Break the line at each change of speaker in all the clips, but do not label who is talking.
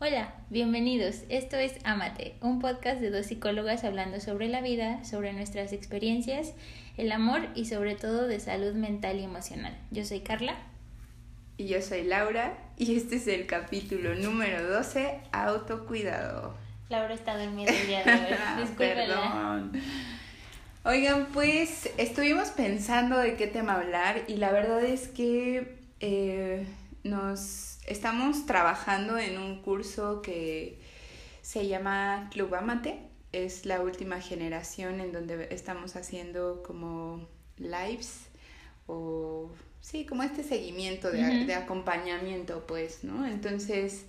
Hola, bienvenidos. Esto es Amate, un podcast de dos psicólogas hablando sobre la vida, sobre nuestras experiencias, el amor y sobre todo de salud mental y emocional. Yo soy Carla.
Y yo soy Laura y este es el capítulo número 12, autocuidado.
Laura está dormida el día de hoy.
Perdón. Oigan, pues estuvimos pensando de qué tema hablar y la verdad es que eh, nos estamos trabajando en un curso que se llama Club Amate. Es la última generación en donde estamos haciendo como lives o sí, como este seguimiento de, de acompañamiento, pues, ¿no? Entonces,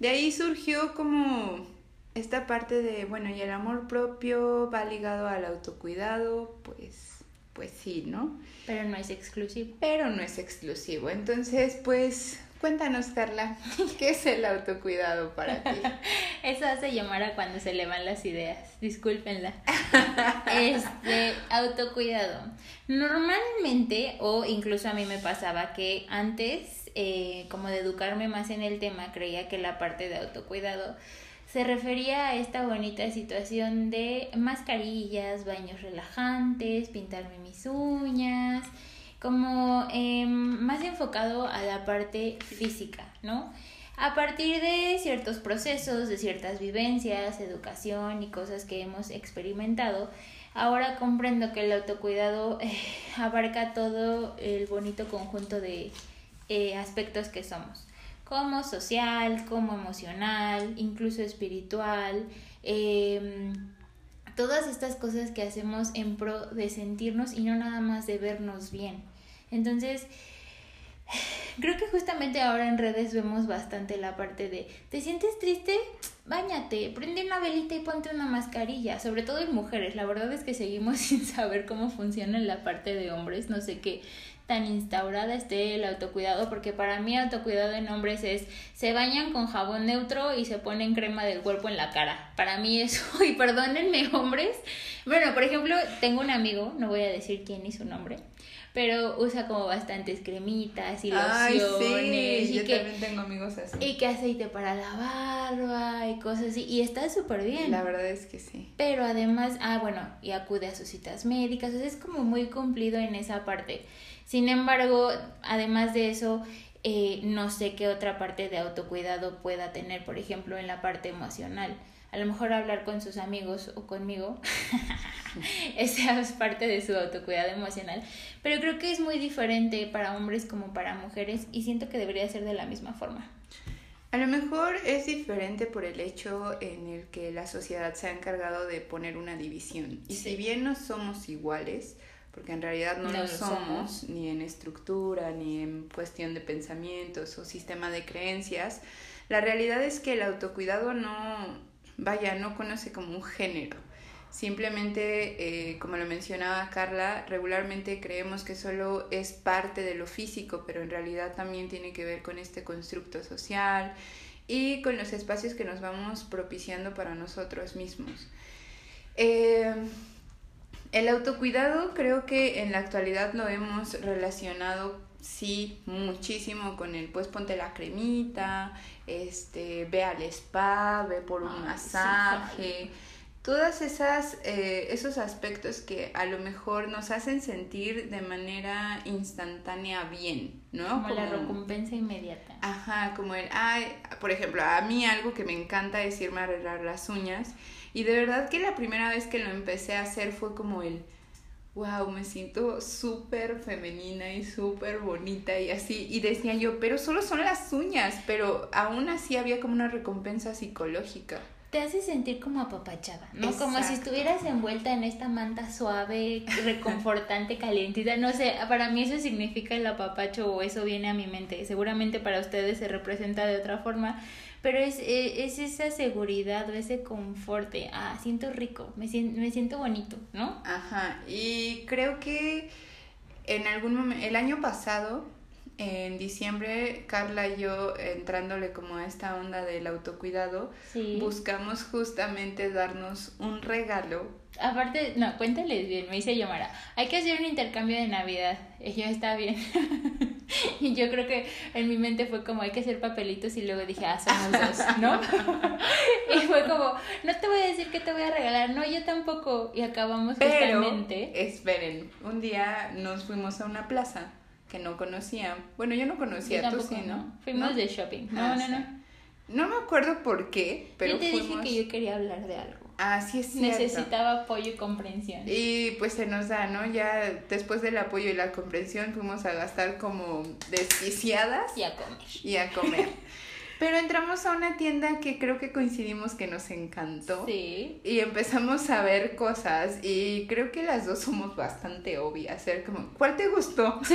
de ahí surgió como esta parte de, bueno, y el amor propio va ligado al autocuidado, pues, pues sí, ¿no?
Pero no es exclusivo.
Pero no es exclusivo. Entonces, pues, cuéntanos, Carla, ¿qué es el autocuidado para ti?
Eso hace llamar a cuando se le van las ideas, discúlpenla. este, autocuidado. Normalmente, o incluso a mí me pasaba que antes, eh, como de educarme más en el tema, creía que la parte de autocuidado se refería a esta bonita situación de mascarillas, baños relajantes, pintarme mis uñas, como em, más enfocado a la parte física, ¿no? A partir de ciertos procesos, de ciertas vivencias, educación y cosas que hemos experimentado, ahora comprendo que el autocuidado eh, abarca todo el bonito conjunto de eh, aspectos que somos como social, como emocional, incluso espiritual, em, todas estas cosas que hacemos en pro de sentirnos y no nada más de vernos bien. Entonces, creo que justamente ahora en redes vemos bastante la parte de, ¿te sientes triste? Báñate, prende una velita y ponte una mascarilla, sobre todo en mujeres. La verdad es que seguimos sin saber cómo funciona en la parte de hombres, no sé qué tan instaurada esté el autocuidado, porque para mí autocuidado en hombres es se bañan con jabón neutro y se ponen crema del cuerpo en la cara. Para mí eso, y perdónenme hombres, bueno, por ejemplo, tengo un amigo, no voy a decir quién y su nombre, pero usa como bastantes cremitas y lociones.
y yo que, también tengo amigos así.
Y que aceite para la barba y cosas así. Y está súper bien.
La verdad es que sí.
Pero además, ah, bueno, y acude a sus citas médicas. O sea, es como muy cumplido en esa parte. Sin embargo, además de eso, eh, no sé qué otra parte de autocuidado pueda tener, por ejemplo, en la parte emocional. A lo mejor hablar con sus amigos o conmigo, esa es parte de su autocuidado emocional, pero creo que es muy diferente para hombres como para mujeres y siento que debería ser de la misma forma.
A lo mejor es diferente por el hecho en el que la sociedad se ha encargado de poner una división. Y si bien no somos iguales, porque en realidad no, lo somos, ni en estructura, ni en cuestión de pensamientos o sistema de creencias. La realidad es que el autocuidado no, vaya, no conoce como un género. Simplemente, eh, como lo mencionaba Carla, regularmente creemos que solo es parte de lo físico, pero en realidad también tiene que ver con este constructo social y con los espacios que nos vamos propiciando para nosotros mismos. Eh, el autocuidado creo que en la actualidad lo hemos relacionado sí muchísimo con el pues ponte la cremita, este, ve al spa, ve por un masaje. Todas esas eh, esos aspectos que a lo mejor nos hacen sentir de manera instantánea bien, ¿no?
Como, la recompensa inmediata.
Ajá, como el, ay, por ejemplo, a mí algo que me encanta es irme a arreglar las uñas y de verdad que la primera vez que lo empecé a hacer fue como el, wow, me siento súper femenina y súper bonita y así. Y decía yo, pero solo son las uñas, pero aún así había como una recompensa psicológica.
Te hace sentir como apapachada, ¿no? Como si estuvieras envuelta en esta manta suave, reconfortante, calientita. No sé, para mí eso significa el apapacho o eso viene a mi mente. Seguramente para ustedes se representa de otra forma, pero es, e, es, esa seguridad o ese confort ah, siento rico, me siento, me siento bonito, ¿no?
Ajá, y creo que en algún momento, el año pasado, en diciembre, Carla y yo, entrándole como a esta onda del autocuidado, buscamos justamente darnos un regalo
Aparte, no, cuéntales bien, me dice Yomara, hay que hacer un intercambio de Navidad. Yo, está bien. y yo creo que en mi mente fue como, hay que hacer papelitos y luego dije, ah, somos dos, ¿no? y fue como, no te voy a decir que te voy a regalar, no, yo tampoco. Y acabamos
Pero, esperen, un día nos fuimos a una plaza que no conocía. Bueno, yo no conocía, tú sí, ¿no?
Fuimos de shopping. No, ah, no, no.
No me acuerdo por qué, pero
Yo te dije que yo quería hablar de algo.
Ah, sí es
cierto. Necesitaba apoyo y comprensión.
Y pues se nos da, ¿no? Ya después del apoyo y la comprensión fuimos a gastar como desquiciadas.
Y a comer.
Y a comer. Pero entramos a una tienda que creo que coincidimos que nos encantó.
Sí.
Y empezamos a ver cosas y creo que las dos somos bastante obvias. Ser como, ¿cuál te gustó?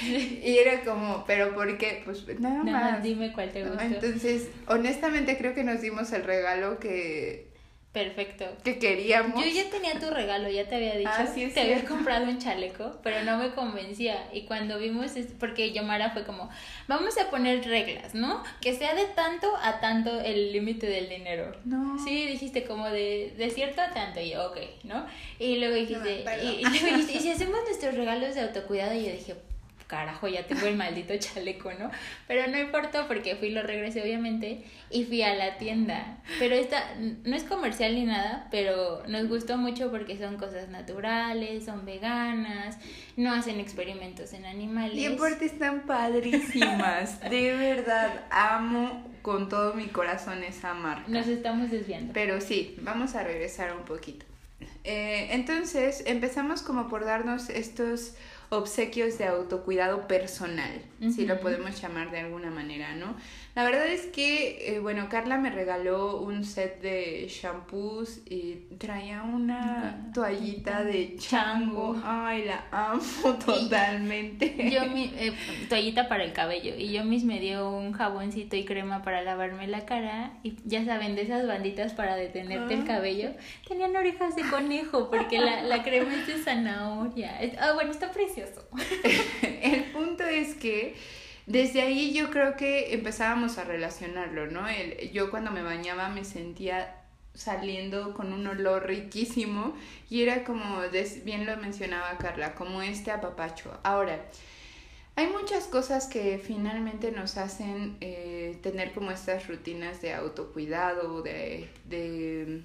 Sí.
y era como, ¿pero por qué? Pues nada, nada más.
Dime cuál te gustó.
Entonces, honestamente creo que nos dimos el regalo que
Perfecto.
Que queríamos.
Yo ya tenía tu regalo, ya te había dicho.
Ah, sí,
te había comprado un chaleco, pero no me convencía. Y cuando vimos, porque Yomara fue como, vamos a poner reglas, ¿no? Que sea de tanto a tanto el límite del dinero.
No.
Sí, dijiste como de, de cierto a tanto. Y yo, ok, ¿no? Y luego dijiste, y, y, luego dijiste, y si hacemos nuestros regalos de autocuidado, y yo dije, carajo, ya tengo el maldito chaleco, ¿no? Pero no importó porque fui, lo regresé obviamente y fui a la tienda. Pero esta no es comercial ni nada, pero nos gustó mucho porque son cosas naturales, son veganas, no hacen experimentos en animales.
Y aparte están padrísimas, de verdad, amo con todo mi corazón esa marca.
Nos estamos desviando.
Pero sí, vamos a regresar un poquito. Eh, entonces empezamos como por darnos estos obsequios de autocuidado personal, si lo podemos llamar de alguna manera, ¿no? La verdad es que, eh, bueno, Carla me regaló un set de shampoos y traía una toallita de chango. Ay, la amo totalmente.
yo mi eh, toallita para el cabello y yo mis me dio un jaboncito y crema para lavarme la cara y ya saben de esas banditas para detenerte el ah. cabello. Tenían orejas de conejo porque la, la crema es de zanahoria. Ah, bueno, está precioso.
el punto es que desde ahí yo creo que empezábamos a relacionarlo, ¿no? El, yo cuando me bañaba me sentía saliendo con un olor riquísimo y era como, bien lo mencionaba Carla, como este apapacho. Ahora, hay muchas cosas que finalmente nos hacen eh, tener como estas rutinas de autocuidado, de, de,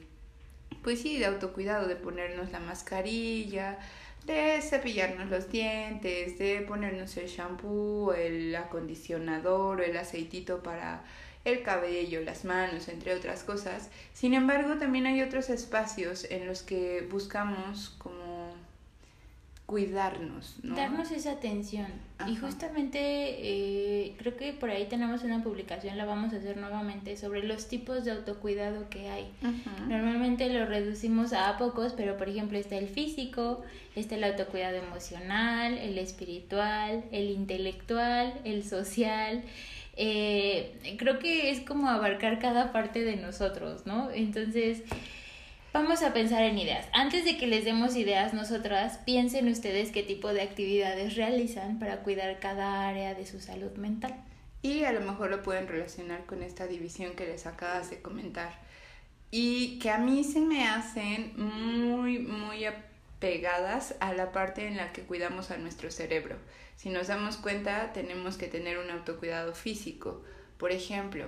pues sí, de autocuidado, de ponernos la mascarilla, de cepillarnos los dientes, de ponernos el shampoo, el acondicionador o el aceitito para el cabello, las manos, entre otras cosas. Sin embargo, también hay otros espacios en los que buscamos como cuidarnos, ¿no?
Darnos esa atención. Y justamente eh, creo que por ahí tenemos una publicación, la vamos a hacer nuevamente, sobre los tipos de autocuidado que hay. Normalmente lo reducimos a pocos, pero por ejemplo está el físico, está el autocuidado emocional, el espiritual, el intelectual, el social. Eh, creo que es como abarcar cada parte de nosotros, ¿no? Entonces... Vamos a pensar en ideas. Antes de que les demos ideas nosotras, piensen ustedes qué tipo de actividades realizan para cuidar cada área de su salud mental.
Y a lo mejor lo pueden relacionar con esta división que les acabas de comentar. Y que a mí se me hacen muy, muy apegadas a la parte en la que cuidamos a nuestro cerebro. Si nos damos cuenta, tenemos que tener un autocuidado físico. Por ejemplo,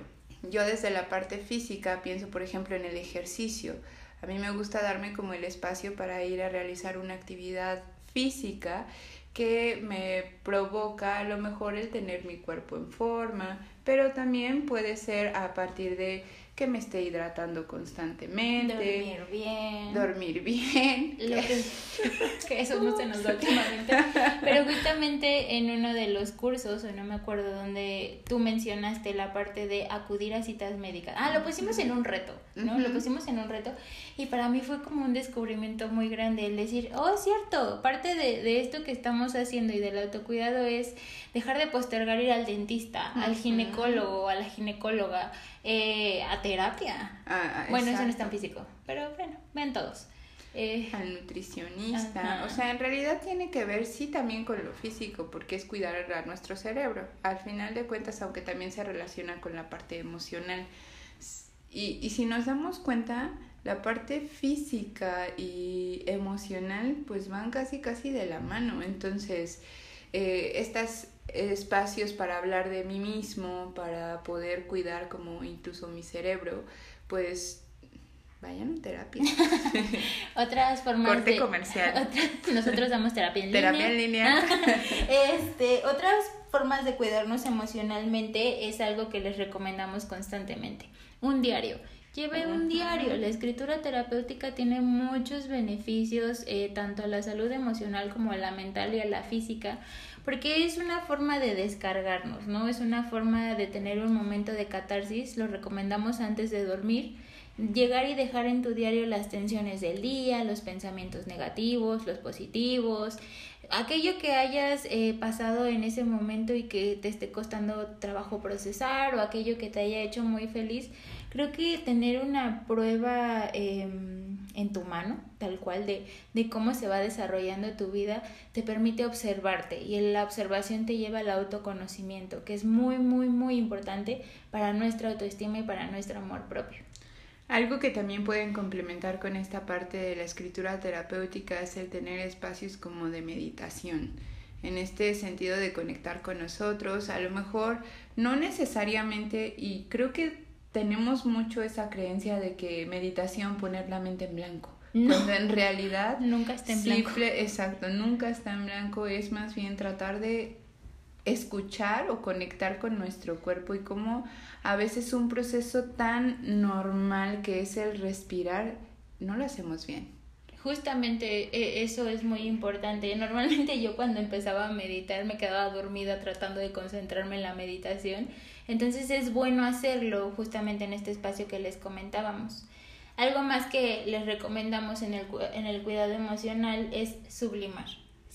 yo desde la parte física pienso, por ejemplo, en el ejercicio a mí me gusta darme como el espacio para ir a realizar una actividad física que me provoca a lo mejor el tener mi cuerpo en forma, pero también puede ser a partir de que me esté hidratando constantemente.
Dormir bien.
Dormir bien.
que, eso no se nos da últimamente. Pero justamente en uno de los cursos, o no me acuerdo dónde tú mencionaste la parte de acudir a citas médicas. Ah, lo pusimos en un reto, ¿no? Lo pusimos en un reto. Y para mí fue como un descubrimiento muy grande el decir, oh, es cierto, parte de, de esto que estamos haciendo y del autocuidado es dejar de postergar ir al dentista, al ginecólogo, a la ginecóloga eh, a terapia.
Ah,
bueno, eso no es tan físico, pero bueno, ven todos.
Eh, al nutricionista. O sea, en realidad tiene que ver, sí, también con lo físico, porque es cuidar a nuestro cerebro. Al final de cuentas, aunque también se relaciona con la parte emocional. Y, y si nos damos cuenta, la parte física y emocional pues van casi casi de la mano. Entonces, eh, estos espacios para hablar de mí mismo, para poder cuidar como incluso mi cerebro, pues vayan a terapia.
otras formas
Corte comercial.
nosotros damos terapia en
línea. Terapia en línea.
este, otras formas de cuidarnos emocionalmente es algo que les recomendamos constantemente. Un diario. Lleve un diario. La escritura terapéutica tiene muchos beneficios eh, tanto a la salud emocional como a la mental y a la física, porque es una forma de descargarnos, ¿no? Es una forma de tener un momento de catarsis. Lo recomendamos antes de dormir llegar y dejar en tu diario las tensiones del día, los pensamientos negativos, los positivos, aquello que hayas eh, pasado en ese momento y que te esté costando trabajo procesar o aquello que te haya hecho muy feliz. Creo que tener una prueba em, en tu mano, tal cual, de, de cómo se va desarrollando tu vida, te permite observarte y la observación te lleva al autoconocimiento, que es muy, muy, muy importante para nuestra autoestima y para nuestro amor propio.
Algo que también pueden complementar con esta parte de la escritura terapéutica es el tener espacios como de meditación. En este sentido de conectar con nosotros, a lo mejor no necesariamente, y creo que tenemos mucho esa creencia de que meditación poner la mente en blanco. Cuando en realidad
nunca está en blanco.
Exacto, nunca está en blanco, es más bien tratar de escuchar o conectar con nuestro cuerpo y cómo a veces un proceso tan normal que es el respirar no lo hacemos bien.
Justamente e, eso es muy importante. Normalmente yo cuando empezaba a meditar me quedaba dormida tratando de concentrarme en la meditación. Entonces es bueno hacerlo justamente en este espacio que les comentábamos. Algo más que les recomendamos en el, en el cuidado emocional es sublimar.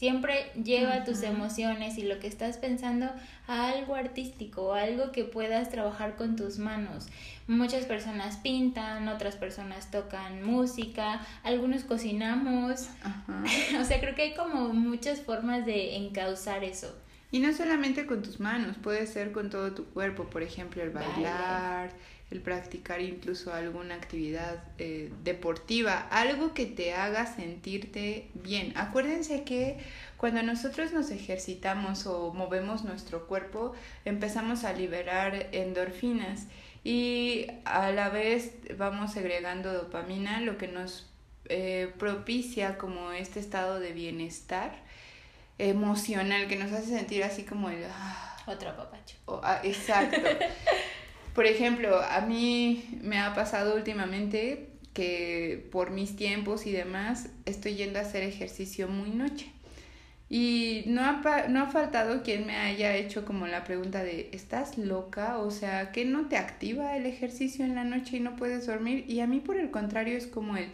Siempre lleva tus emociones y lo que estás pensando a algo artístico, algo que puedas trabajar con tus manos. Muchas personas pintan, otras personas tocan música, algunos cocinamos. o sea, creo que hay como muchas formas de encauzar eso.
Y no solamente con tus manos, puede ser con todo tu cuerpo, por ejemplo, el bailar, el practicar incluso alguna actividad eh, deportiva, algo que te haga sentirte bien. Acuérdense que cuando nosotros nos ejercitamos o movemos nuestro cuerpo, empezamos a liberar endorfinas y a la vez vamos segregando dopamina, lo que nos eh, propicia como este estado de bienestar emocional que nos hace sentir así como el...
Ah, Otro papacho.
Ah, exacto. Por ejemplo, a mí me ha pasado últimamente que por mis tiempos y demás estoy yendo a hacer ejercicio muy noche. Y no ha, no ha faltado quien me haya hecho como la pregunta de, ¿estás loca? O sea, ¿qué no te activa el ejercicio en la noche y no puedes dormir? Y a mí por el contrario es como el,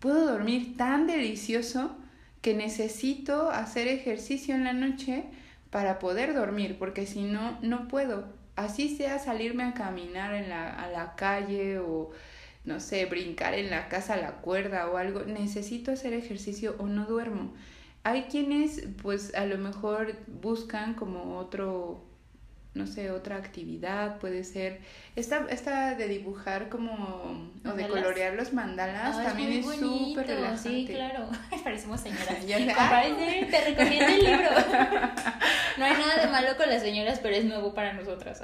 puedo dormir tan delicioso que necesito hacer ejercicio en la noche para poder dormir, porque si no, no puedo así sea salirme a caminar en la, a la calle o no sé, brincar en la casa a la cuerda o algo, necesito hacer ejercicio o no duermo. Hay quienes pues a lo mejor buscan como otro no sé, otra actividad, puede ser esta, esta de dibujar como o de colorear los mandalas también es súper relajante.
Sí, claro. Parecemos señoras. te recomiendo el libro. no hay nada de malo con las señoras, pero es nuevo para nosotras.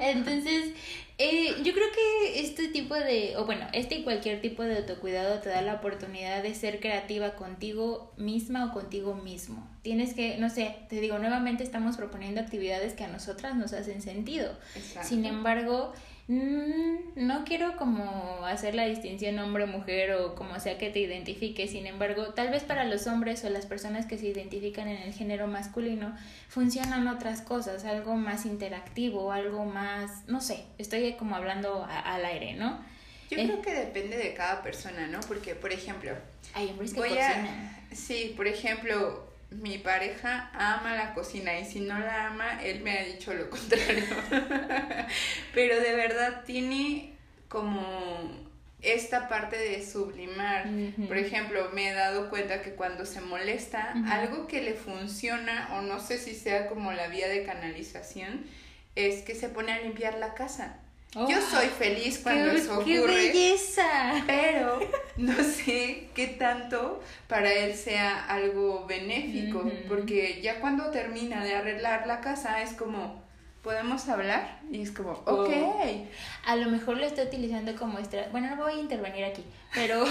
Entonces, eh, yo creo que este tipo de, o bueno, este y cualquier tipo de autocuidado te da la oportunidad de ser creativa contigo misma o contigo mismo. Tienes que, no sé, te digo, nuevamente estamos proponiendo actividades que a nosotras nos hacen sentido. Sin embargo, Mm, no quiero como hacer la distinción hombre-mujer o como sea que te identifique, sin embargo, tal vez para los hombres o las personas que se identifican en el género masculino funcionan otras cosas, algo más interactivo, algo más, no sé, estoy como hablando al aire, ¿no?
Yo creo eh, que depende de cada persona, ¿no? Porque, por ejemplo,
hay hombres que cocinan.
Sí, por ejemplo, mi pareja ama la cocina y si no la ama, él me ha dicho lo contrario. Pero de verdad tiene como esta parte de sublimar. Por ejemplo, me he dado cuenta que cuando se molesta, algo que le funciona, o no sé si sea como la vía de canalización, es que se pone a limpiar la casa. Yo oh, soy feliz cuando eso ocurre.
¡Qué belleza!
Pero no sé qué tanto para él sea algo benéfico, porque ya cuando termina de arreglar la casa es como, ¿podemos hablar? Y es como, oh. ok.
A lo mejor lo está utilizando como extra. Bueno, no voy a intervenir aquí, pero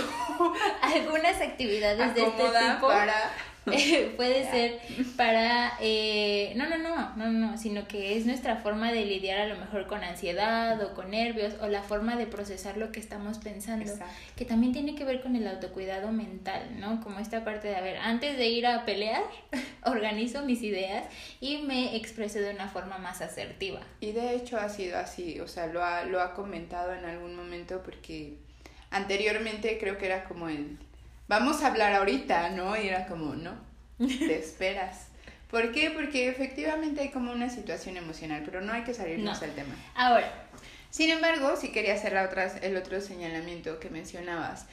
algunas actividades de este tipo. para puede ser para, eh, no, no, no, no, no, sino que es nuestra forma de lidiar a lo mejor con ansiedad o con nervios o la forma de procesar lo que estamos pensando, que también tiene que ver con el autocuidado mental, ¿no? Como esta parte de, a ver, antes de ir a pelear, organizo mis ideas y me expreso de una forma más asertiva.
Y de hecho ha sido así, o sea, lo ha, lo ha comentado en algún momento porque anteriormente creo que era como el vamos a hablar ahorita, ¿no? Y era como, no, te esperas. ¿Por qué? Porque efectivamente hay como una situación emocional, pero no hay que salirnos del tema.
Ahora.
Sin embargo, sí quería hacer la otra, el otro señalamiento que mencionabas.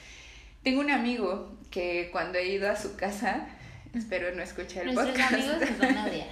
Tengo un amigo que cuando he ido a su casa, espero no escuchar el podcast. Amigos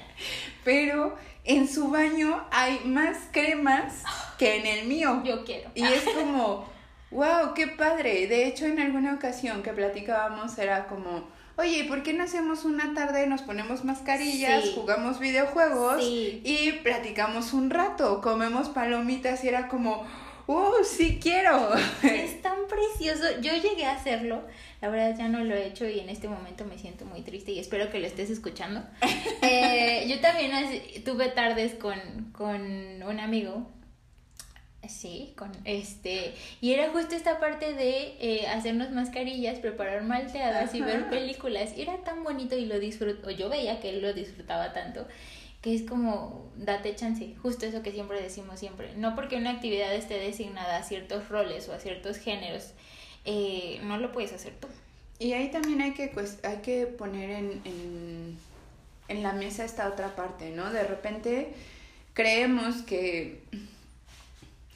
Pero en su baño hay más cremas que en el mío.
Yo quiero.
Y es como, wow, qué padre. De hecho, en alguna ocasión que platicábamos era como, oye, ¿por qué no hacemos una tarde, nos ponemos mascarillas, jugamos videojuegos y platicamos un rato, comemos palomitas y era como, ¡uh, sí quiero!
Es tan precioso. Yo llegué a hacerlo, la verdad ya no lo he hecho y en este momento me siento muy triste y espero que lo estés escuchando. Eh, yo también tuve tardes con, con un amigo Sí, con este. Y era justo esta parte de eh, hacernos mascarillas, preparar malteadas y ver películas. Y era tan bonito y lo disfruto. Yo veía que él lo disfrutaba tanto. Que es como, date chance. Justo eso que siempre decimos siempre. No porque una actividad esté designada a ciertos roles o a ciertos géneros, eh, no lo puedes hacer tú.
Y ahí también hay que, pues, hay que poner en, en, en la mesa esta otra parte, ¿no? De repente creemos que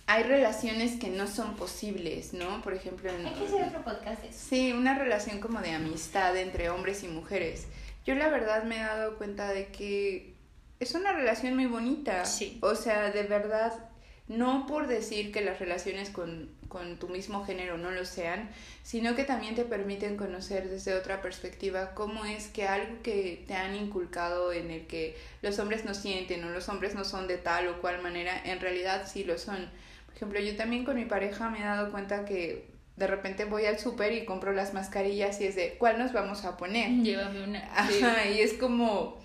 hay relaciones que no son posibles, ¿no? Por ejemplo...
En, hay que hacer otro podcast.
Sí, una relación como de amistad entre hombres y mujeres. Yo la verdad me he dado cuenta de que es una relación muy bonita. Sí. O sea, de verdad, no por decir que las relaciones con, con tu mismo género no lo sean, sino que también te permiten conocer desde otra perspectiva cómo es que algo que te han inculcado en el que los hombres no sienten o los hombres no son de tal o cual manera, en realidad sí lo son ejemplo, yo también con mi pareja me he dado cuenta que de repente voy al súper y compro las mascarillas y es de, ¿cuál nos vamos a poner?
Llévame una.
Ajá, y es como,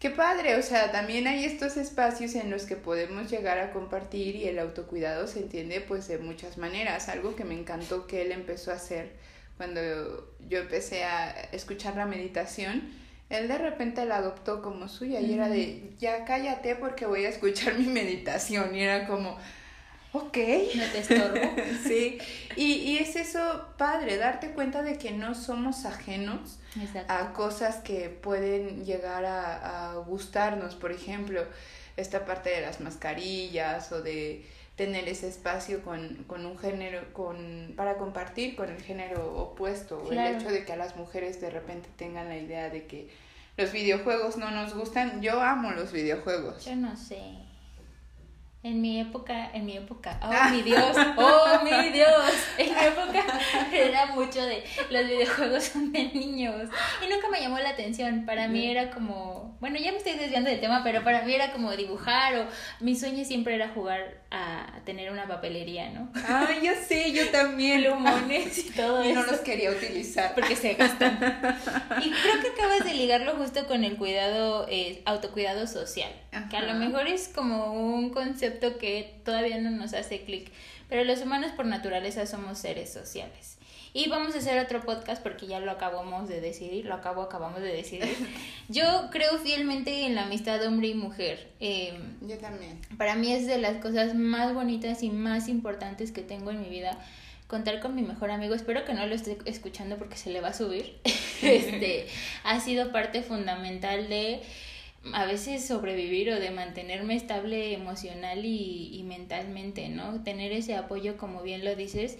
qué padre, o sea, también hay estos espacios en los que podemos llegar a compartir y el autocuidado se entiende pues de muchas maneras. Algo que me encantó que él empezó a hacer cuando yo empecé a escuchar la meditación. Él de repente la adoptó como suya y era de, ya cállate porque voy a escuchar mi meditación. Y era como, Ok.
No te estorbo.
sí. Y, y, es eso padre, darte cuenta de que no somos ajenos a cosas que pueden llegar a, a, gustarnos. Por ejemplo, esta parte de las mascarillas o de tener ese espacio con, con un género, con, para compartir con el género opuesto. O el hecho de que a las mujeres de repente tengan la idea de que los videojuegos no nos gustan. Yo amo los videojuegos.
Yo no sé. En mi época, en mi época, oh mi Dios, oh mi Dios, en mi época era mucho de los videojuegos son de niños y nunca me llamó la atención. Para mí era como, bueno, ya me estoy desviando del tema, pero para mí era como dibujar o mi sueño siempre era jugar a tener una papelería, ¿no?
Ah, yo sé, yo también.
Plumones y todo
y no los quería utilizar.
Porque se gastan. Y creo que acabas de ligarlo justo con el cuidado, eh, autocuidado social, que a lo mejor es como un concepto que todavía no nos hace clic, pero los humanos por naturaleza somos seres sociales. Y vamos a hacer otro podcast porque ya lo acabamos de decidir, lo acabo, acabamos de decidir. Yo creo fielmente en la amistad hombre y mujer.
Em, Yo también.
Para mí es de las cosas más bonitas y más importantes que tengo en mi vida contar con mi mejor amigo. Espero que no lo esté escuchando porque se le va a subir. este ha sido parte fundamental de a veces sobrevivir o de mantenerme estable emocional y, y, mentalmente, ¿no? Tener ese apoyo, como bien lo dices.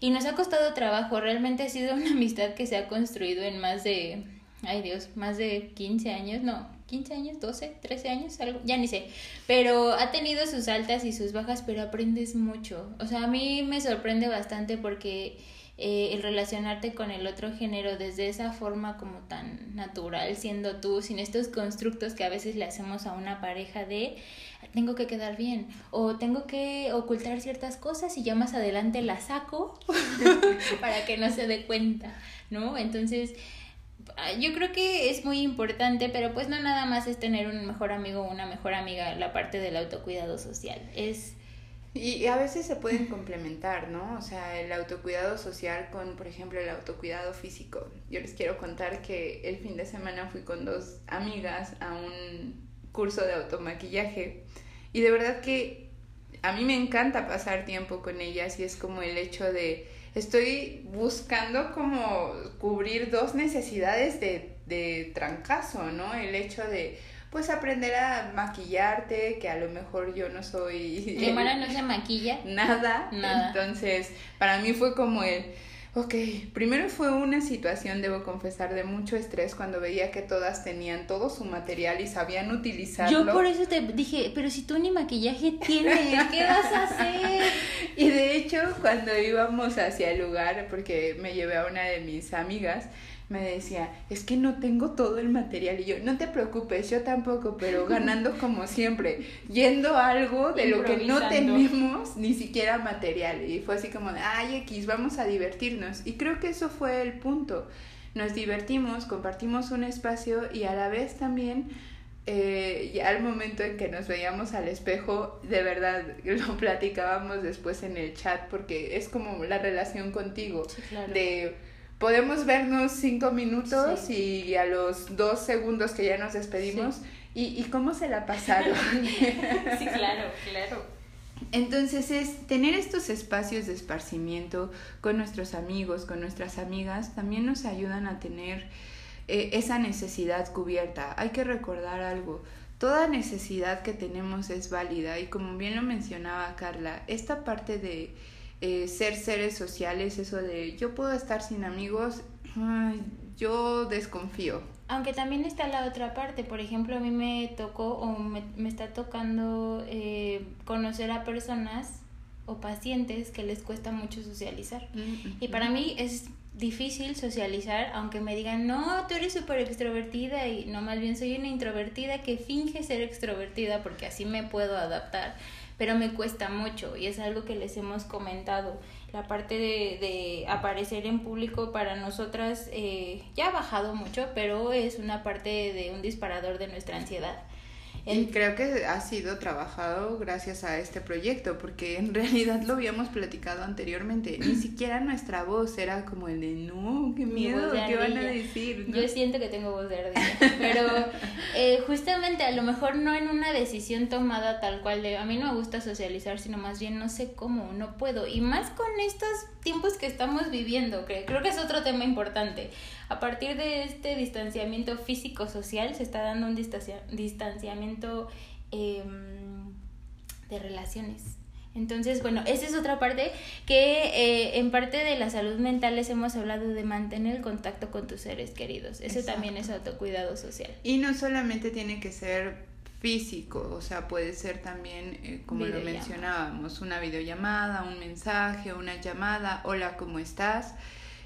Y nos ha costado trabajo, realmente ha sido una amistad que se ha construido en más de, ay Dios, más de 15 años, no, 15 años, 12, 13 años, algo, ya ni sé. Pero ha tenido sus altas y sus bajas, pero aprendes mucho. O sea, a mí me sorprende bastante porque eh, el relacionarte con el otro género desde esa forma como tan natural, siendo tú, sin estos constructos que a veces le hacemos a una pareja de tengo que quedar bien o tengo que ocultar ciertas cosas y ya más adelante la saco para que no se dé cuenta, ¿no? Entonces, yo creo que es muy importante, pero pues no nada más es tener un mejor amigo o una mejor amiga, la parte del autocuidado social, es
y a veces se pueden complementar, ¿no? O sea, el autocuidado social con, por ejemplo, el autocuidado físico. Yo les quiero contar que el fin de semana fui con dos amigas a un curso de automaquillaje y de verdad que a mí me encanta pasar tiempo con ellas y es como el hecho de estoy buscando como cubrir dos necesidades de, de trancazo, ¿no? El hecho de pues aprender a maquillarte, que a lo mejor yo no soy...
Xiomara no se maquilla.
Nada. Nada. Entonces, para mí fue como el... Ok, primero fue una situación, debo confesar, de mucho estrés cuando veía que todas tenían todo su material y sabían utilizarlo.
Yo por eso te dije, pero si tú ni maquillaje tienes, ¿qué vas a hacer?
y de hecho, cuando íbamos hacia el lugar, porque me llevé a una de mis amigas, me decía, es que no tengo todo el material. Y yo, no te preocupes, yo tampoco, pero ganando como siempre, yendo a algo de lo que no tenemos ni siquiera material. Y fue así como de, ay, X, vamos a divertirnos. Y creo que eso fue el punto. Nos divertimos, compartimos un espacio y a la vez también... Eh, ya al momento en que nos veíamos al espejo, de verdad lo platicábamos después en el chat porque es como la relación contigo de podemos vernos cinco minutos y a los dos segundos que ya nos despedimos, y, cómo se la pasaron?
sí, claro, claro.
Entonces es tener estos espacios de esparcimiento con nuestros amigos, con nuestras amigas, también nos ayudan a tener eh, esa necesidad cubierta. Hay que recordar algo, toda necesidad que tenemos es válida y como bien lo mencionaba Carla, esta parte de eh, ser seres sociales, eso de yo puedo estar sin amigos, yo desconfío.
Aunque también está la otra parte, por ejemplo, a mí me tocó o me, está tocando eh, conocer a personas o pacientes que les cuesta mucho socializar. Mm, y para mí es difícil socializar, aunque me digan, no, tú eres súper extrovertida y no, más bien soy una introvertida que finge ser extrovertida porque así me puedo adaptar pero me cuesta mucho y es algo que les hemos comentado. La parte de, de aparecer en público para nosotras eh, ya ha bajado mucho, pero es una parte de un disparador de nuestra ansiedad.
Y creo que ha sido trabajado gracias a este proyecto, porque en realidad lo habíamos platicado anteriormente. Ni siquiera nuestra voz era como el de no, qué miedo, qué van a decir.
Yo siento que tengo voz de ardilla, pero eh, justamente a lo mejor no en una decisión tomada tal cual de a mí no me gusta socializar, sino más bien no sé cómo, no puedo. Y más con estos tiempos que estamos viviendo, que creo que es otro tema importante. A partir de este distanciamiento físico-social se está dando un distanciamiento em, de relaciones. Entonces, bueno, esa es otra parte que eh, en parte de la salud mental les hemos hablado de mantener el contacto con tus seres queridos. Eso también es autocuidado social.
Y no solamente tiene que ser físico, o sea, puede ser también, eh, como lo mencionábamos, una videollamada, un mensaje, una llamada, hola, ¿cómo estás?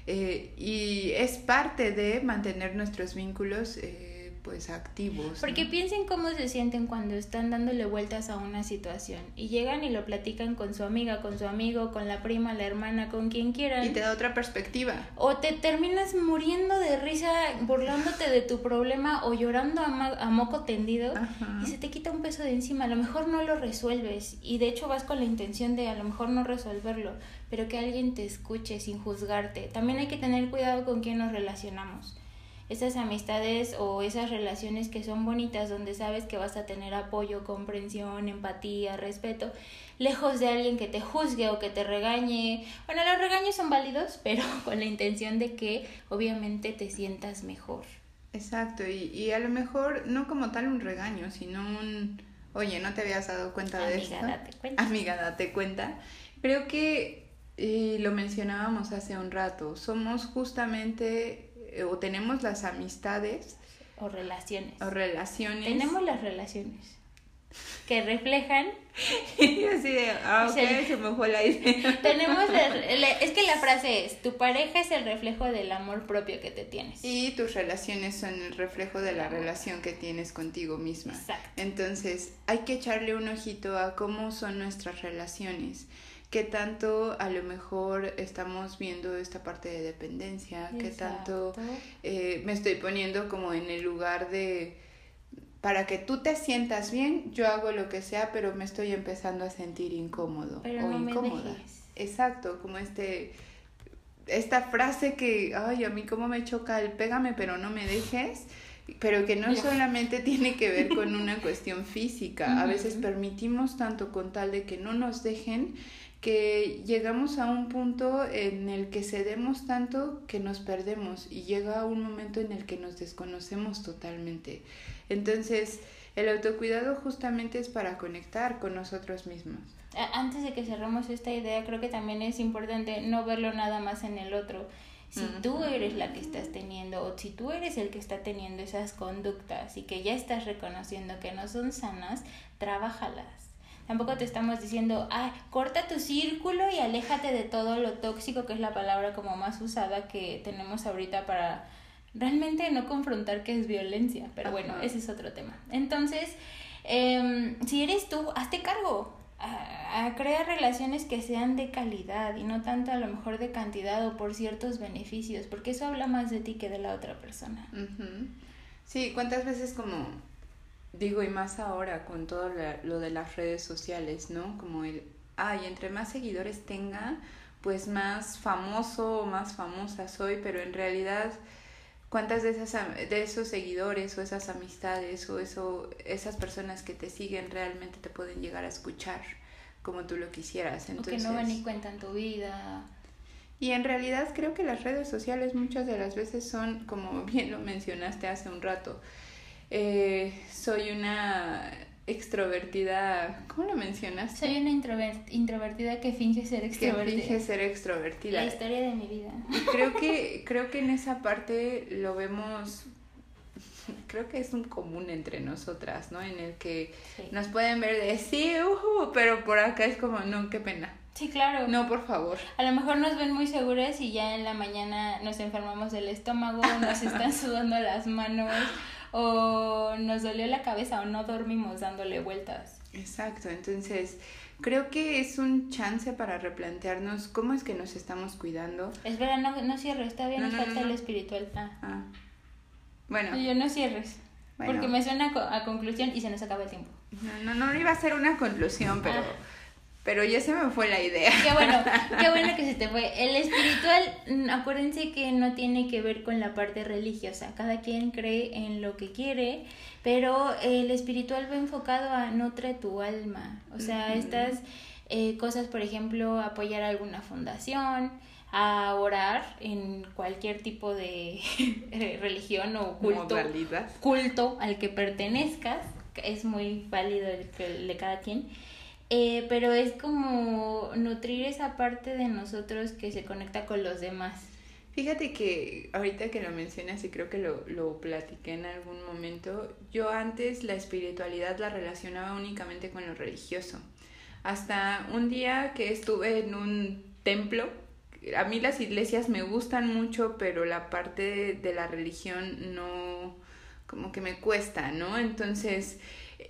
Eh, y es parte de mantener nuestros vínculos eh, pues activos.
Porque piensen cómo se sienten cuando están dándole vueltas a una situación y llegan y lo platican con su amiga, con su amigo, con la prima, la hermana, con quien quieran.
Y te da otra perspectiva.
O te terminas muriendo de risa burlándote de tu problema o llorando a, moco tendido y se te quita un peso de encima. A lo mejor no lo resuelves y de hecho vas con la intención de a lo mejor no resolverlo, pero que alguien te escuche sin juzgarte. También hay que tener cuidado con quién nos relacionamos esas amistades o esas relaciones que son bonitas donde sabes que vas a tener apoyo, comprensión, empatía, respeto, lejos de alguien que te juzgue o que te regañe. Bueno, los regaños son válidos, pero con la intención de que obviamente te sientas mejor.
Exacto, y, y a lo mejor no como tal un regaño, sino un, oye, no te habías dado cuenta de esto.
Amiga, date cuenta.
Amiga, date cuenta. Creo que y lo mencionábamos hace un rato, somos justamente eh, o tenemos las amistades.
O relaciones.
O relaciones.
Tenemos las relaciones que reflejan.
y así de, ah, ok, se me fue la idea.
Tenemos, es que la frase es, tu pareja es el reflejo del amor propio que te tienes.
Y tus relaciones son el reflejo de la relación que tienes contigo misma.
Exacto.
Entonces, hay que echarle un ojito a cómo son nuestras relaciones qué tanto a lo mejor estamos viendo esta parte de dependencia, qué tanto eh, me estoy poniendo como en el lugar de para que tú te sientas bien, yo hago lo que sea, pero me estoy empezando a sentir incómodo
o incómoda.
Exacto, como este esta frase que, ay, a mí cómo me choca el pégame, pero no me dejes, pero que no solamente tiene que ver con una cuestión física, a veces permitimos tanto con tal de que no nos dejen que llegamos a un punto en el que cedemos tanto que nos perdemos y llega un momento en el que nos desconocemos totalmente. Entonces, el autocuidado justamente es para conectar con nosotros mismos.
Antes de que cerremos esta idea, creo que también es importante no verlo nada más en el otro. Si tú eres la que estás teniendo o si tú eres el que está teniendo esas conductas y que ya estás reconociendo que no son sanas, trabájalas. Tampoco te estamos diciendo, ay, corta tu círculo y aléjate de todo lo tóxico, que es la palabra como más usada que tenemos ahorita para realmente no confrontar que es violencia, pero bueno, ese es otro tema. Entonces, em, si eres tú, hazte cargo, a, crear relaciones que sean de calidad y no tanto a lo mejor de cantidad o por ciertos beneficios, porque eso habla más de ti que de la otra persona.
Sí, ¿cuántas veces como digo y más ahora con todo lo de las redes sociales, ¿no? Como el, ay, entre más seguidores tenga, pues más famoso o más famosa soy, pero en realidad cuántas de esas de esos seguidores o esas amistades o eso esas personas que te siguen realmente te pueden llegar a escuchar como tú lo quisieras
entonces o que no van ni cuentan tu vida
y en realidad creo que las redes sociales muchas de las veces son como bien lo mencionaste hace un rato eh, soy una extrovertida, ¿cómo lo mencionas?
Soy una introvertida que finge ser extrovertida.
Que finge ser extrovertida.
La historia de mi vida.
Y creo que, creo que en esa parte lo vemos, creo que es un común entre nosotras, ¿no? En el que nos pueden ver de sí, uh, pero por acá es como, no, qué pena.
Sí, claro.
No, por favor.
A lo mejor nos ven muy seguras y ya en la mañana nos enfermamos del estómago, nos están sudando las manos o nos dolió la cabeza o no dormimos dándole vueltas.
Exacto, entonces creo que es un chance para replantearnos cómo es que nos estamos cuidando.
Espera, no, no cierres, todavía nos falta el espiritual.
Ah. ah. Bueno.
Yo no cierres. Porque me suena a conclusión y se nos acaba el tiempo.
No, no, no iba a ser una conclusión, pero... Ah. Pero ya se me fue la idea.
Qué bueno, qué bueno que se te fue. El espiritual, mm, acuérdense que no tiene que ver con la parte religiosa. Cada quien cree en lo que quiere, pero el espiritual va enfocado a nutre tu alma. O sea, estas eh, cosas, por ejemplo, apoyar alguna fundación, a orar en cualquier tipo de religión o culto, culto al que pertenezcas, es muy válido el de cada quien eh, pero es como nutrir esa parte de nosotros que se conecta con los demás.
Fíjate que ahorita que lo mencionas y creo que lo, lo platiqué en algún momento, yo antes la espiritualidad la relacionaba únicamente con lo religioso. Hasta un día que estuve en un templo, a mí las iglesias me gustan mucho, pero la parte de la religión no, como que me cuesta, ¿no? Entonces,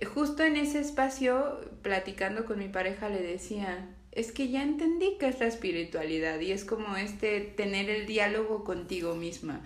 justo en ese espacio, platicando con mi pareja, le decía, es que ya entendí que es la espiritualidad y es como este tener el diálogo contigo misma.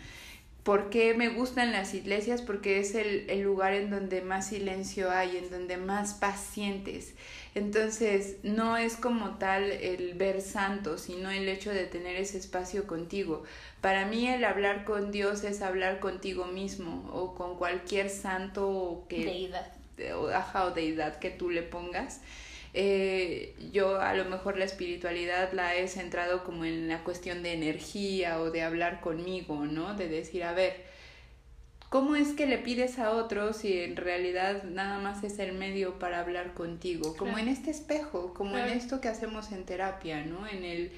¿Por qué me gustan las iglesias? Porque es el, el, lugar en donde más silencio hay, en donde más pacientes. Entonces, no es como tal el ver santo, sino el hecho de tener ese espacio contigo. Para mí el hablar con Dios es hablar contigo mismo o con cualquier santo que...
Deidad
o, deidad que tú le pongas. Eh, yo a lo mejor la espiritualidad la he centrado como en la cuestión de energía o de hablar conmigo, ¿no? De decir, a ver, ¿cómo es que le pides a otro si en realidad nada más es el medio para hablar contigo? Como en este espejo, como en esto que hacemos en terapia, ¿no? En el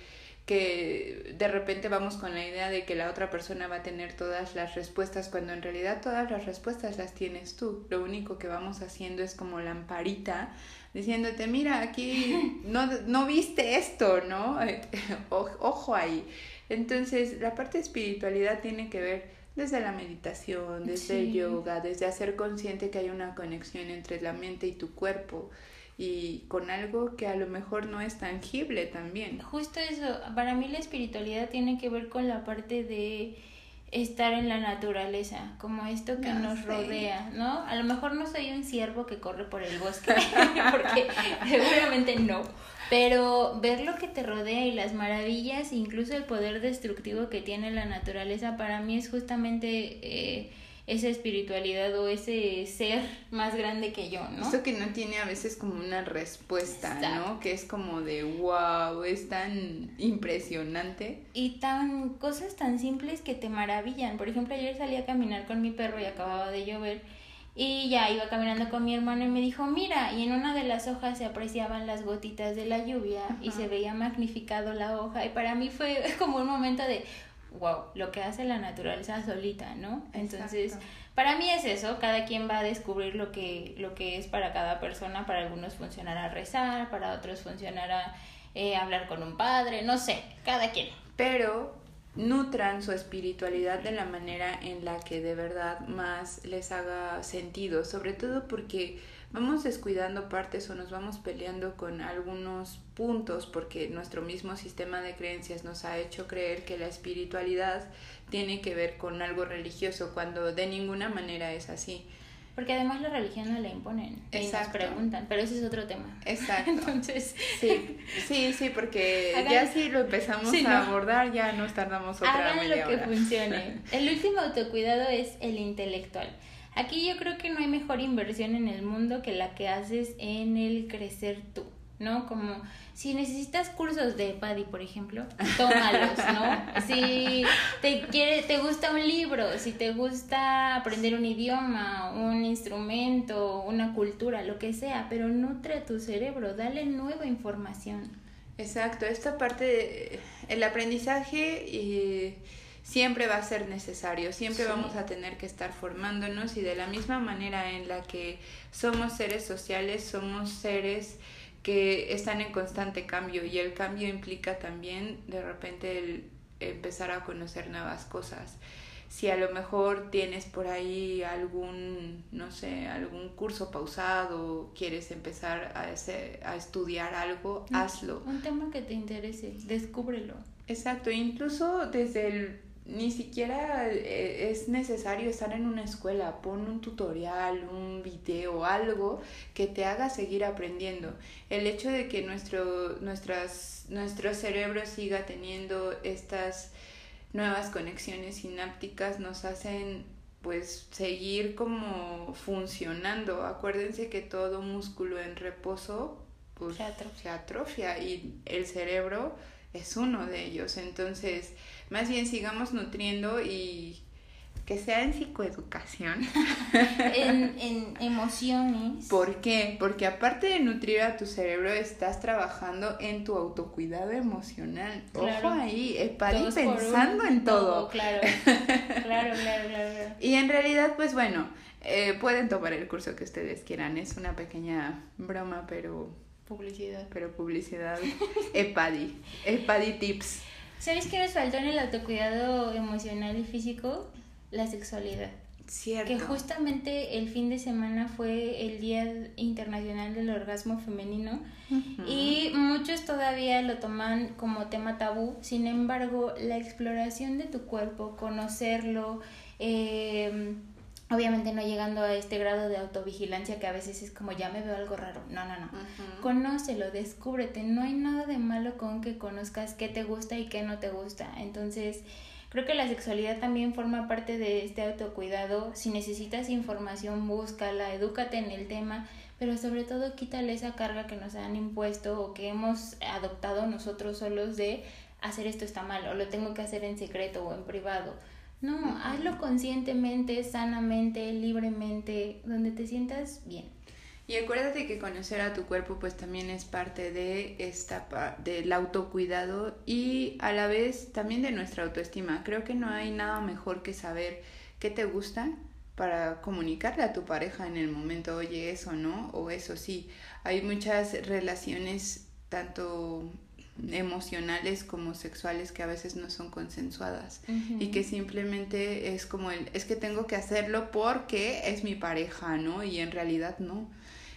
que de repente vamos con la idea de que la otra persona va a tener todas las respuestas cuando en realidad todas las respuestas las tienes tú. Lo único que vamos haciendo es como lamparita diciéndote, mira, aquí no, no viste esto, ¿no? Ojo ahí. Entonces, la parte de espiritualidad tiene que ver desde la meditación, desde el yoga, desde hacer consciente que hay una conexión entre la mente y tu cuerpo y con algo que a lo mejor no es tangible también.
Justo eso, para mí la espiritualidad tiene que ver con la parte de estar en la naturaleza, como esto que nos rodea, ¿no? A lo mejor no soy un ciervo que corre por el bosque, porque seguramente no, pero ver lo que te rodea y las maravillas, incluso el poder destructivo que tiene la naturaleza, para mí es justamente... Eh, esa espiritualidad o ese ser más grande que yo, ¿no?
Esto que no tiene a veces como una respuesta, ¿no? Que es como de wow, es tan impresionante.
Y tan cosas tan simples que te maravillan. Por ejemplo, ayer salí a caminar con mi perro y acababa de llover. Y ya iba caminando con mi hermano y me dijo, mira, y en una de las hojas se apreciaban las gotitas de la lluvia y se veía magnificado la hoja. Y para mí fue como un momento de, wow, lo que hace la naturaleza solita, ¿no? Entonces, para mí es eso, cada quien va a descubrir lo que, lo que es para cada persona, para algunos funcionará rezar, para otros funcionará eh, hablar con un padre, no sé, cada quien.
Pero nutran su espiritualidad de la manera en la que de verdad más les haga sentido, sobre todo porque vamos descuidando partes o nos vamos peleando con algunos puntos porque nuestro mismo sistema de creencias nos ha hecho creer que la espiritualidad tiene que ver con algo religioso cuando de ninguna manera es así.
Porque además la religión no la imponen y nos preguntan, pero ese es otro tema.
Exacto. Entonces, sí, sí, sí, porque ya si lo empezamos a abordar ya nos tardamos otra
Hagan lo que funcione. El último autocuidado es el intelectual. Aquí yo creo que no hay mejor inversión en el mundo que la que haces en el crecer tú, ¿no? Como si necesitas cursos de PADI, por ejemplo, tómalos, ¿no? Si te quiere, te gusta un libro, si te gusta aprender un idioma, un instrumento, una cultura, lo que sea, pero nutre a tu cerebro, dale nueva información.
Exacto, esta parte, el aprendizaje y siempre va a ser necesario, siempre vamos a tener que estar formándonos y de la misma manera en la que somos seres sociales, somos seres que están en constante cambio y el cambio implica también de repente el empezar a conocer nuevas cosas. Si a lo mejor tienes por ahí algún, no sé, algún curso pausado, quieres empezar a, a estudiar algo, hazlo.
Un tema que te interese, descúbrelo.
Exacto, incluso desde el ni siquiera eh, es necesario estar en una escuela, pon un tutorial, un video, algo que te haga seguir aprendiendo. El hecho de que nuestro, nuestras, nuestro cerebro siga teniendo estas nuevas conexiones sinápticas nos hacen pues seguir como funcionando. Acuérdense que todo músculo en reposo pues, se atrofia y el cerebro es uno de ellos. Entonces, más bien sigamos nutriendo y que sea en psicoeducación.
en, en emociones.
¿Por qué? Porque aparte de nutrir a tu cerebro, estás trabajando en tu autocuidado emocional. Ojo ahí, Epadi pensando en todo.
Claro. claro, claro, claro,
Y en realidad, pues bueno, eh, pueden tomar el curso que ustedes quieran. Es una pequeña broma, pero...
Publicidad.
Pero publicidad. Epadi. Epadi Tips.
¿Sabes qué nos faltó en el autocuidado emocional y físico? La sexualidad.
Cierto.
Que justamente el fin de semana fue el Día Internacional del Orgasmo Femenino y muchos todavía lo toman como tema tabú. Sin embargo, la exploración de tu cuerpo, conocerlo, eh, obviamente no llegando a este grado de autovigilancia que a veces es como ya me veo algo raro. No, no, no. Conócelo, descúbrete. No hay nada de malo con que conozcas qué te gusta y qué no te gusta. Entonces, creo que la sexualidad también forma parte de este autocuidado. Si necesitas información, búscala, edúcate en el tema, pero sobre todo quítale esa carga que nos han impuesto o que hemos adoptado nosotros solos de hacer esto está mal o lo tengo que hacer en secreto o en privado no, hazlo conscientemente, sanamente, libremente, donde te sientas bien.
Y acuérdate que conocer a tu cuerpo pues también es parte de esta del autocuidado y a la vez también de nuestra autoestima. Creo que no hay nada mejor que saber qué te gusta para comunicarle a tu pareja en el momento, oye, eso no, o eso sí. Hay muchas relaciones tanto emocionales como sexuales que a veces no son consensuadas. Y que simplemente es como el es que tengo que hacerlo porque es mi pareja, ¿no? Y en realidad no.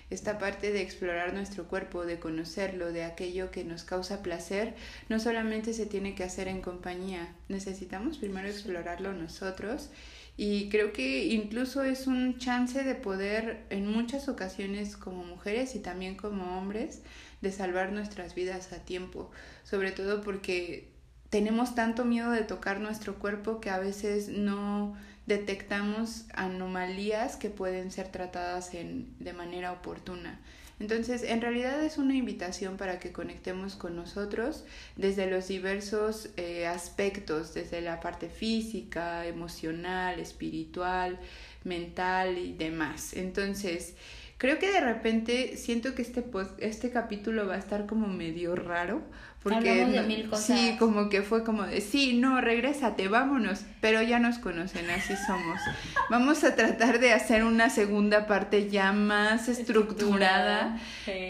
Esta parte de explorar nuestro cuerpo, de conocerlo, de aquello que nos causa placer, no solamente se tiene que hacer en compañía, necesitamos primero explorarlo nosotros. Y creo que incluso es un chance de poder en muchas ocasiones como mujeres y también como hombres de salvar nuestras vidas a tiempo, sobre todo porque tenemos tanto miedo de tocar nuestro cuerpo que a veces no detectamos anomalías que pueden ser tratadas en, de manera oportuna. Entonces, en realidad es una invitación para que conectemos con nosotros desde los diversos eh, aspectos, desde la parte física, emocional, espiritual, mental y demás. Entonces, Creo que de repente siento que este, este capítulo va a estar como medio raro. Porque
de mil cosas.
Sí, como que fue como de, sí, no, regrésate, vámonos. Pero ya nos conocen, así somos. Vamos a tratar de hacer una segunda parte ya más estructurada.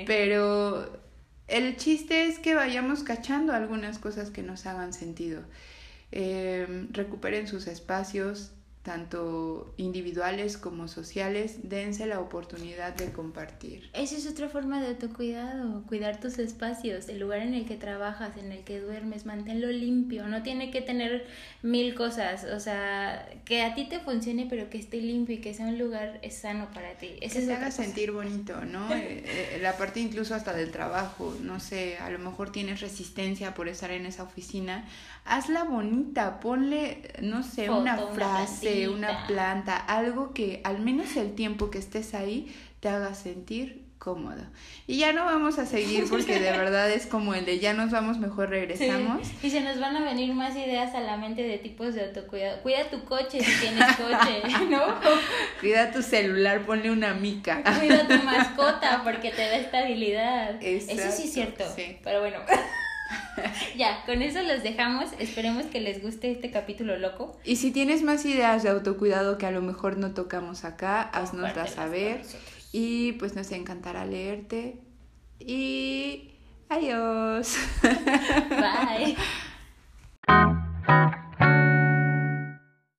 Pero el chiste es que vayamos cachando algunas cosas que nos hagan sentido. Eh, recuperen sus espacios, tanto individuales como sociales, dense la oportunidad de compartir.
Esa es otra forma de autocuidado, cuidar tus espacios, el lugar en el que trabajas, en el que duermes, manténlo limpio, no tiene que tener mil cosas, o sea, que a ti te funcione pero que esté limpio y que sea un lugar sano para ti.
Eso que te haga sentir bonito, ¿no? Eh, eh, la parte incluso hasta del trabajo, no sé, a lo mejor tienes resistencia por estar en esa oficina, hazla bonita, ponle, no sé, una frase, una, planta, algo que al menos el tiempo que estés ahí te haga sentir cómodo. Y ya no vamos a seguir porque de verdad es como el de ya nos vamos, mejor regresamos.
Y se nos van a venir más ideas a la mente de tipos de autocuidado. Cuida tu coche si tienes coche, ¿no?
Cuida tu celular, ponle una mica.
Cuida tu mascota porque te da estabilidad. Eso sí es cierto. Pero bueno. ya, con eso los dejamos. Esperemos que les guste este capítulo loco.
Y si tienes más ideas de autocuidado que a lo mejor no tocamos acá, haznoslas saber. Y pues nos encantará leerte. Y adiós.
Bye.